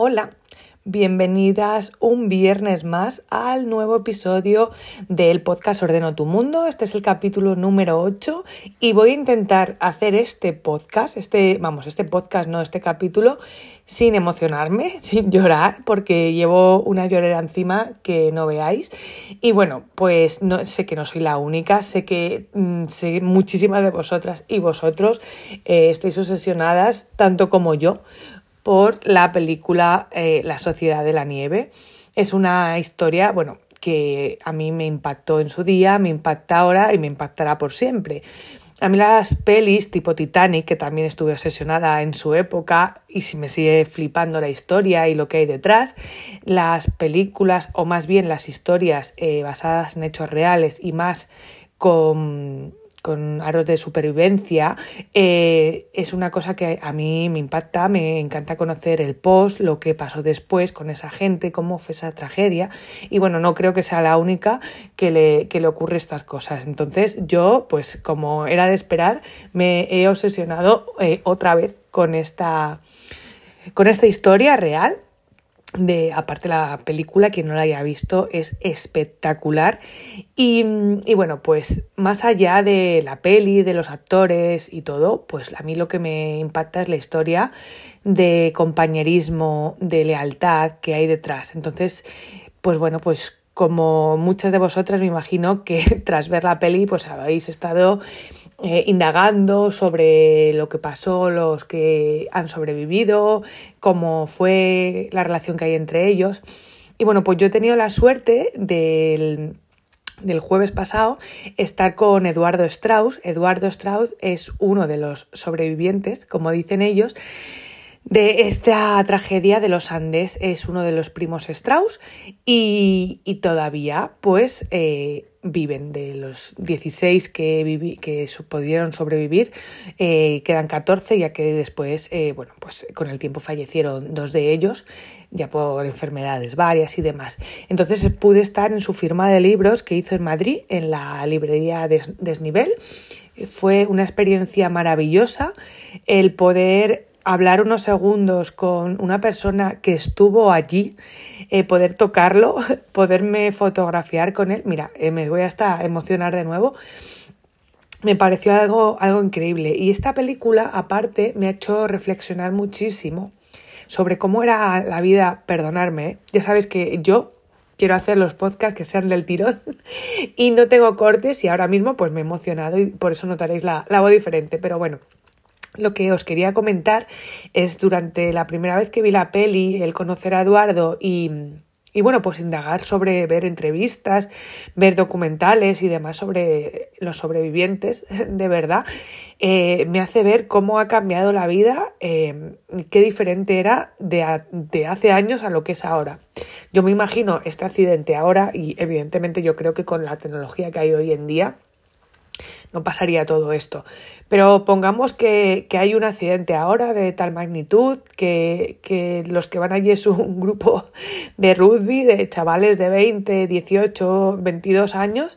Hola, bienvenidas un viernes más al nuevo episodio del podcast Ordeno tu Mundo. Este es el capítulo número 8 y voy a intentar hacer este podcast, este, vamos, este podcast, no, este capítulo, sin emocionarme, sin llorar, porque llevo una llorera encima que no veáis. Y bueno, pues no, sé que no soy la única, sé que mm, sé, muchísimas de vosotras y vosotros eh, estáis obsesionadas, tanto como yo, por la película eh, La Sociedad de la Nieve. Es una historia, bueno, que a mí me impactó en su día, me impacta ahora y me impactará por siempre. A mí las pelis tipo Titanic, que también estuve obsesionada en su época y si me sigue flipando la historia y lo que hay detrás, las películas o más bien las historias eh, basadas en hechos reales y más con con aros de supervivencia, eh, es una cosa que a mí me impacta, me encanta conocer el post, lo que pasó después con esa gente, cómo fue esa tragedia. Y bueno, no creo que sea la única que le, que le ocurre estas cosas. Entonces yo, pues como era de esperar, me he obsesionado eh, otra vez con esta, con esta historia real de aparte la película, quien no la haya visto, es espectacular. Y, y, bueno, pues más allá de la peli, de los actores y todo, pues a mí lo que me impacta es la historia de compañerismo, de lealtad que hay detrás. Entonces, pues bueno, pues como muchas de vosotras me imagino que tras ver la peli pues habéis estado eh, indagando sobre lo que pasó, los que han sobrevivido, cómo fue la relación que hay entre ellos. Y bueno, pues yo he tenido la suerte del, del jueves pasado estar con Eduardo Strauss. Eduardo Strauss es uno de los sobrevivientes, como dicen ellos, de esta tragedia de los Andes. Es uno de los primos Strauss y, y todavía pues eh, viven. De los 16 que, que pudieron sobrevivir, eh, quedan 14, ya que después, eh, bueno, pues con el tiempo fallecieron dos de ellos, ya por enfermedades varias y demás. Entonces pude estar en su firma de libros que hizo en Madrid, en la librería Desnivel. Fue una experiencia maravillosa el poder hablar unos segundos con una persona que estuvo allí, eh, poder tocarlo, poderme fotografiar con él. Mira, eh, me voy hasta emocionar de nuevo. Me pareció algo, algo increíble. Y esta película, aparte, me ha hecho reflexionar muchísimo sobre cómo era la vida, perdonarme. ¿eh? Ya sabes que yo quiero hacer los podcasts que sean del tirón y no tengo cortes y ahora mismo pues me he emocionado y por eso notaréis la, la voz diferente. Pero bueno, lo que os quería comentar es durante la primera vez que vi la peli, el conocer a Eduardo y, y bueno, pues indagar sobre ver entrevistas, ver documentales y demás sobre los sobrevivientes, de verdad, eh, me hace ver cómo ha cambiado la vida, eh, qué diferente era de, de hace años a lo que es ahora. Yo me imagino este accidente ahora y evidentemente yo creo que con la tecnología que hay hoy en día, no pasaría todo esto. Pero pongamos que, hay un accidente ahora de tal magnitud que, los que van allí es un grupo de rugby, de chavales de 20, 18, 22 años.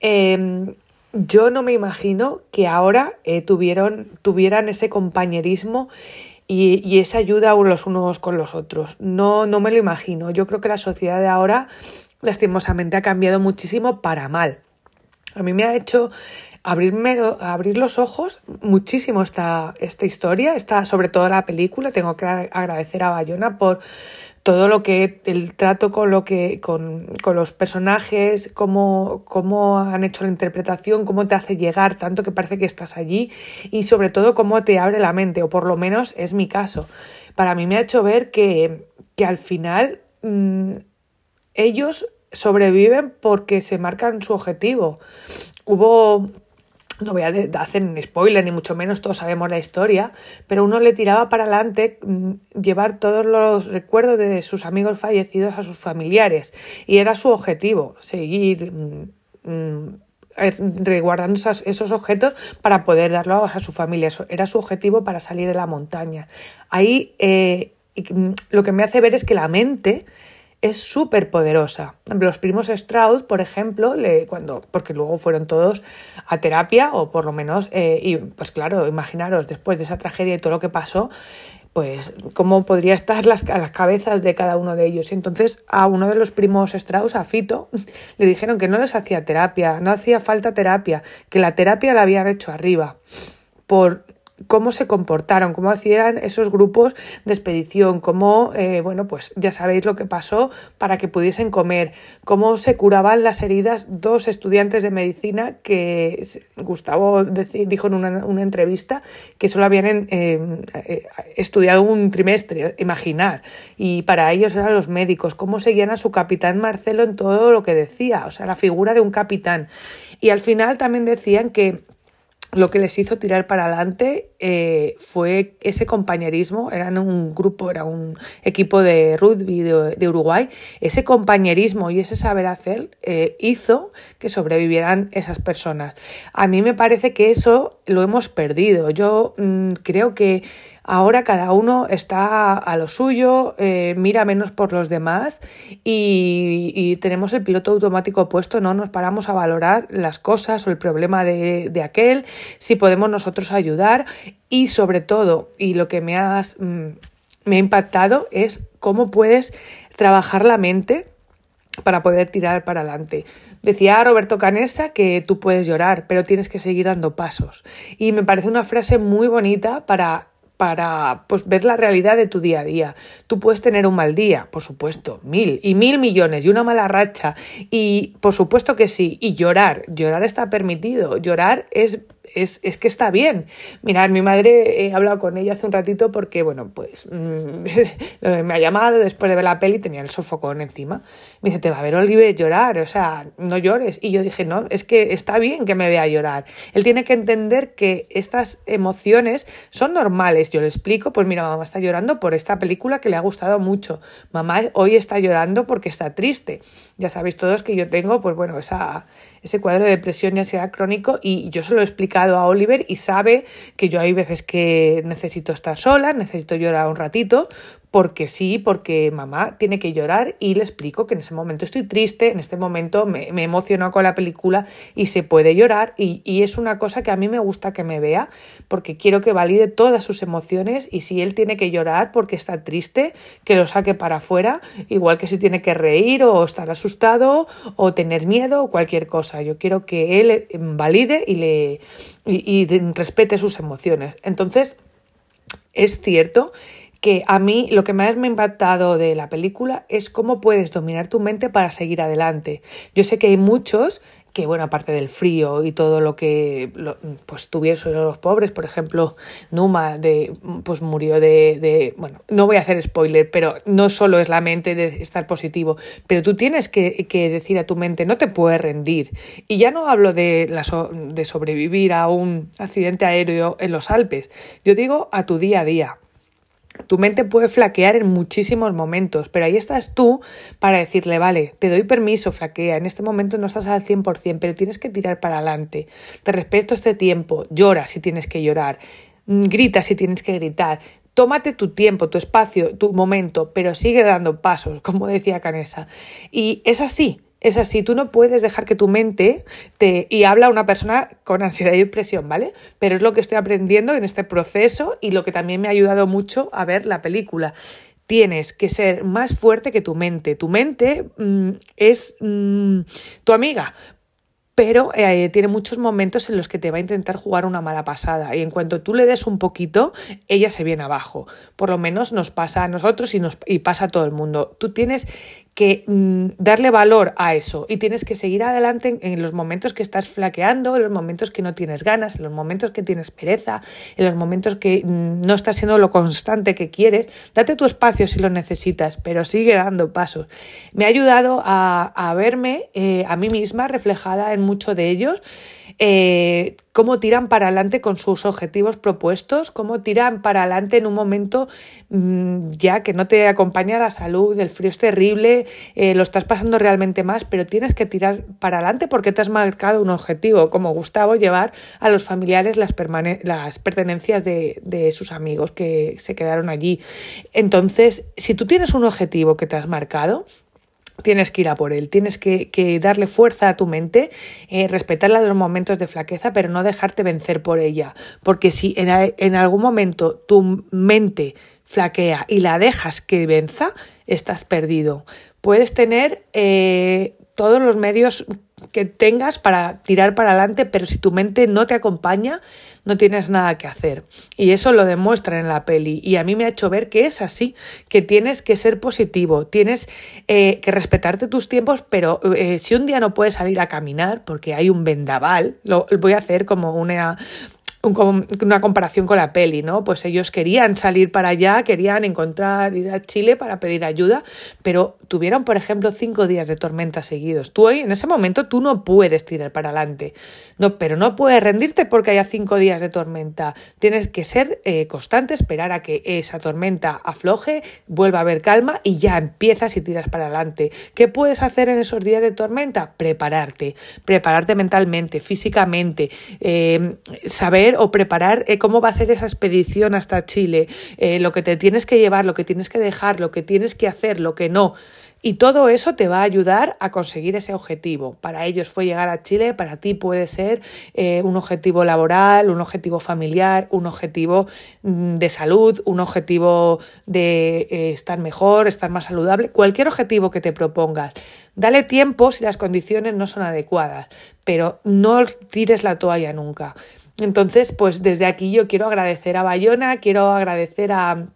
Em, yo no me imagino que ahora eh, tuvieron, tuvieran ese compañerismo y, y, esa ayuda los unos con los otros. No, no me lo imagino. Yo creo que la sociedad de ahora, lastimosamente, ha cambiado muchísimo para mal. A mí me ha hecho abrirme, abrir los ojos muchísimo esta, esta historia, esta, sobre todo la película. Tengo que agradecer a Bayona por todo lo que el trato con lo que con, con los personajes, cómo, cómo, han hecho la interpretación, cómo te hace llegar tanto que parece que estás allí y sobre todo cómo te abre la mente, o por lo menos es mi caso. Para mí me ha hecho ver que, que al final mmm, ellos sobreviven porque se marcan su objetivo. Hubo no voy a hacer un spoiler ni mucho menos, todos sabemos la historia, pero uno le tiraba para adelante mm, llevar todos los recuerdos de sus amigos fallecidos a sus familiares y era su objetivo, seguir mm, mm, eh, resguardando esos objetos para poder darlos a su familia, Eso era su objetivo para salir de la montaña. Ahí eh, lo que me hace ver es que la mente es súper poderosa. Los primos Strauss, por ejemplo, cuando, porque luego fueron todos a terapia, o por lo menos, eh, y pues claro, imaginaros, después de esa tragedia y todo lo que pasó, pues cómo podría estar las, las cabezas de cada uno de ellos. Y entonces a uno de los primos Strauss, a Fito, le dijeron que no les hacía terapia, no hacía falta terapia, que la terapia la habían hecho arriba por cómo se comportaron, cómo hacían esos grupos de expedición, cómo, eh, bueno, pues ya sabéis lo que pasó para que pudiesen comer, cómo se curaban las heridas dos estudiantes de medicina que Gustavo dijo en una, entrevista que solo habían eh, eh, estudiado un trimestre, imaginar, y para ellos eran los médicos, cómo seguían a su capitán Marcelo en todo lo que decía, o sea, la figura de un capitán. Y al final también decían que lo que les hizo tirar para adelante eh, fue ese compañerismo, eran un grupo, era un equipo de rugby de, Uruguay, ese compañerismo y ese saber hacer eh, hizo que sobrevivieran esas personas. A mí me parece que eso lo hemos perdido. Yo mm, creo que Ahora cada uno está a lo suyo, eh, mira menos por los demás y, tenemos el piloto automático puesto, no nos paramos a valorar las cosas o el problema de, aquel, si podemos nosotros ayudar y sobre todo, y lo que me, has, mm, me ha impactado es cómo puedes trabajar la mente para poder tirar para adelante. Decía Roberto Canessa que tú puedes llorar, pero tienes que seguir dando pasos. Y me parece una frase muy bonita para para pues, ver la realidad de tu día a día. Tú puedes tener un mal día, por supuesto, mil y mil millones y una mala racha y por supuesto que sí, y llorar, llorar está permitido, llorar es es, es, que está bien. Mirad, mi madre he hablado con ella hace un ratito porque, bueno, pues mm, me ha llamado después de ver la peli, tenía el sofocón encima. Me dice, te va a ver Olive llorar, o sea, no llores. Y yo dije, no, es que está bien que me vea llorar. Él tiene que entender que estas emociones son normales. Yo le explico, pues mira, mamá está llorando por esta película que le ha gustado mucho. Mamá hoy está llorando porque está triste. Ya sabéis todos que yo tengo, pues bueno, esa, ese cuadro de depresión y ansiedad crónico y yo se lo he explicado a Oliver y sabe que yo hay veces que necesito estar sola, necesito llorar un ratito, porque sí, porque mamá tiene que llorar y le explico que en ese momento estoy triste, en este momento me, me emociono con la película y se puede llorar y, es una cosa que a mí me gusta que me vea porque quiero que valide todas sus emociones y si él tiene que llorar porque está triste, que lo saque para afuera, igual que si tiene que reír o estar asustado o tener miedo o cualquier cosa. Yo quiero que él valide y, le, y respete sus emociones. Entonces, es cierto que a mí lo que más me ha impactado de la película es cómo puedes dominar tu mente para seguir adelante. Yo sé que hay muchos que, bueno, aparte del frío y todo lo que pues tuvieron los pobres, por ejemplo, Numa de, pues murió de, bueno, no voy a hacer spoiler, pero no solo es la mente de estar positivo, pero tú tienes que, decir a tu mente, no te puedes rendir. Y ya no hablo de, de sobrevivir a un accidente aéreo en los Alpes, yo digo a tu día a día. Tu mente puede flaquear en muchísimos momentos, pero ahí estás tú para decirle, vale, te doy permiso, flaquea, en este momento no estás al 100%, pero tienes que tirar para adelante. Te respeto este tiempo, llora si tienes que llorar, mm, grita si tienes que gritar, tómate tu tiempo, tu espacio, tu momento, pero sigue dando pasos, como decía Canesa. Y es así, es así, tú no puedes dejar que tu mente te... y habla una persona con ansiedad y depresión, ¿vale? Pero es lo que estoy aprendiendo en este proceso y lo que también me ha ayudado mucho a ver la película. Tienes que ser más fuerte que tu mente. Tu mente mm, es mm, tu amiga, pero eh, tiene muchos momentos en los que te va a intentar jugar una mala pasada y en cuanto tú le des un poquito, ella se viene abajo. Por lo menos nos pasa a nosotros y, nos, y pasa a todo el mundo. Tú tienes que mm, darle valor a eso y tienes que seguir adelante en, los momentos que estás flaqueando, en los momentos que no tienes ganas, en los momentos que tienes pereza, en los momentos que mm, no estás siendo lo constante que quieres. Date tu espacio si lo necesitas, pero sigue dando pasos. Me ha ayudado a, a verme eh, a mí misma reflejada en muchos de ellos eh, cómo tiran para adelante con sus objetivos propuestos, cómo tiran para adelante en un momento mm, ya que no te acompaña la salud, el frío es terrible, eh, lo estás pasando realmente más, pero tienes que tirar para adelante porque te has marcado un objetivo, como Gustavo, llevar a los familiares las, pertenencias de, de sus amigos que se quedaron allí. Entonces, si tú tienes un objetivo que te has marcado, tienes que ir a por él, tienes que, darle fuerza a tu mente, eh, respetarla en los momentos de flaqueza, pero no dejarte vencer por ella. Porque si en, en algún momento tu mente flaquea y la dejas que venza, estás perdido. Puedes tener eh, todos los medios que tengas para tirar para adelante, pero si tu mente no te acompaña, no tienes nada que hacer. Y eso lo demuestra en la peli. Y a mí me ha hecho ver que es así, que tienes que ser positivo, tienes eh, que respetarte tus tiempos, pero eh, si un día no puedes salir a caminar porque hay un vendaval, lo voy a hacer como una una comparación con la peli, ¿no? Pues ellos querían salir para allá, querían encontrar, ir a Chile para pedir ayuda, pero tuvieron, por ejemplo, cinco días de tormenta seguidos. Tú hoy, en ese momento, tú no puedes tirar para adelante, no, pero no puedes rendirte porque haya cinco días de tormenta. Tienes que ser eh, constante, esperar a que esa tormenta afloje, vuelva a haber calma y ya empiezas y tiras para adelante. ¿Qué puedes hacer en esos días de tormenta? Prepararte, prepararte mentalmente, físicamente, eh, saber o preparar eh, cómo va a ser esa expedición hasta Chile, eh, lo que te tienes que llevar, lo que tienes que dejar, lo que tienes que hacer, lo que no. Y todo eso te va a ayudar a conseguir ese objetivo. Para ellos fue llegar a Chile, para ti puede ser eh, un objetivo laboral, un objetivo familiar, un objetivo mm, de salud, un objetivo de estar mejor, estar más saludable, cualquier objetivo que te propongas. Dale tiempo si las condiciones no son adecuadas, pero no tires la toalla nunca. Entonces, pues desde aquí yo quiero agradecer a Bayona, quiero agradecer a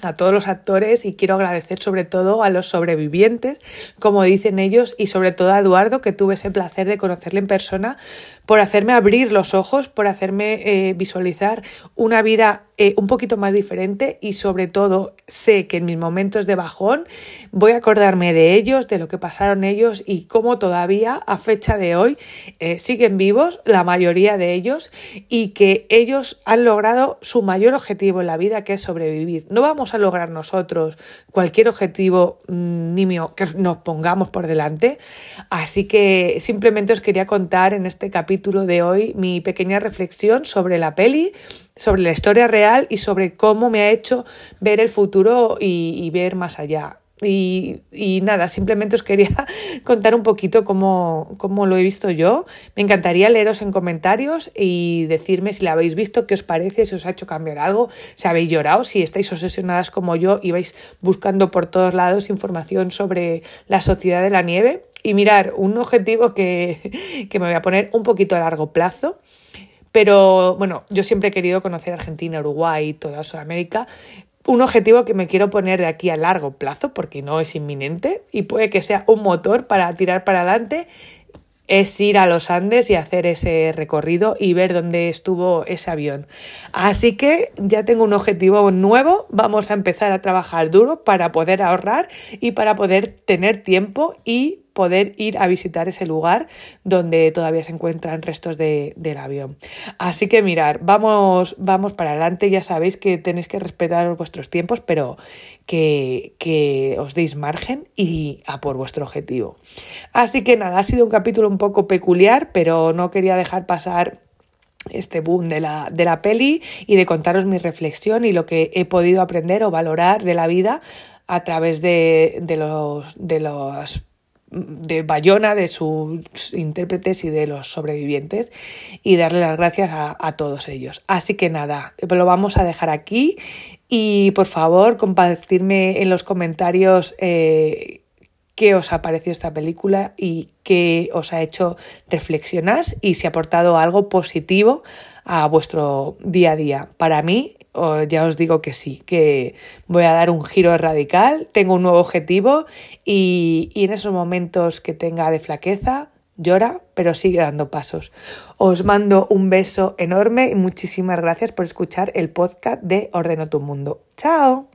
a todos los actores y quiero agradecer sobre todo a los sobrevivientes, como dicen ellos, y sobre todo a Eduardo, que tuve ese placer de conocerle en persona, por hacerme abrir los ojos, por hacerme eh, visualizar una vida eh, un poquito más diferente y sobre todo sé que en mis momentos de bajón voy a acordarme de ellos, de lo que pasaron ellos y cómo todavía a fecha de hoy eh, siguen vivos, la mayoría de ellos, y que ellos han logrado su mayor objetivo en la vida, que es sobrevivir. No vamos a lograr nosotros cualquier objetivo mm, nimio que nos pongamos por delante, así que simplemente os quería contar en este capítulo capítulo de hoy mi pequeña reflexión sobre la peli, sobre la historia real y sobre cómo me ha hecho ver el futuro y, ver más allá. Y, nada, simplemente os quería contar un poquito cómo, cómo, lo he visto yo. Me encantaría leeros en comentarios y decirme si la habéis visto, qué os parece, si os ha hecho cambiar algo, si habéis llorado, si estáis obsesionadas como yo y vais buscando por todos lados información sobre la sociedad de la nieve y mirar un objetivo que, me voy a poner un poquito a largo plazo. Pero bueno, yo siempre he querido conocer Argentina, Uruguay, toda Sudamérica. Un objetivo que me quiero poner de aquí a largo plazo, porque no es inminente y puede que sea un motor para tirar para adelante es ir a los Andes y hacer ese recorrido y ver dónde estuvo ese avión. Así que ya tengo un objetivo nuevo, vamos a empezar a trabajar duro para poder ahorrar y para poder tener tiempo y poder ir a visitar ese lugar donde todavía se encuentran restos de, del avión. Así que mirar, vamos, vamos para adelante, ya sabéis que tenéis que respetar vuestros tiempos, pero que, que os deis margen y a por vuestro objetivo. Así que nada, ha sido un capítulo un poco peculiar, pero no quería dejar pasar este boom de la, de la peli y de contaros mi reflexión y lo que he podido aprender o valorar de la vida a través de, de los, de los de Bayona, de sus intérpretes y de los sobrevivientes y darle las gracias a, todos ellos. Así que nada, lo vamos a dejar aquí y por favor compartirme en los comentarios eh, qué os ha parecido esta película y qué os ha hecho reflexionar y si ha aportado algo positivo a vuestro día a día. Para mí ya os digo que sí, que voy a dar un giro radical, tengo un nuevo objetivo y, y en esos momentos que tenga de flaqueza, llora, pero sigue dando pasos. Os mando un beso enorme y muchísimas gracias por escuchar el podcast de Ordeno tu Mundo. ¡Chao!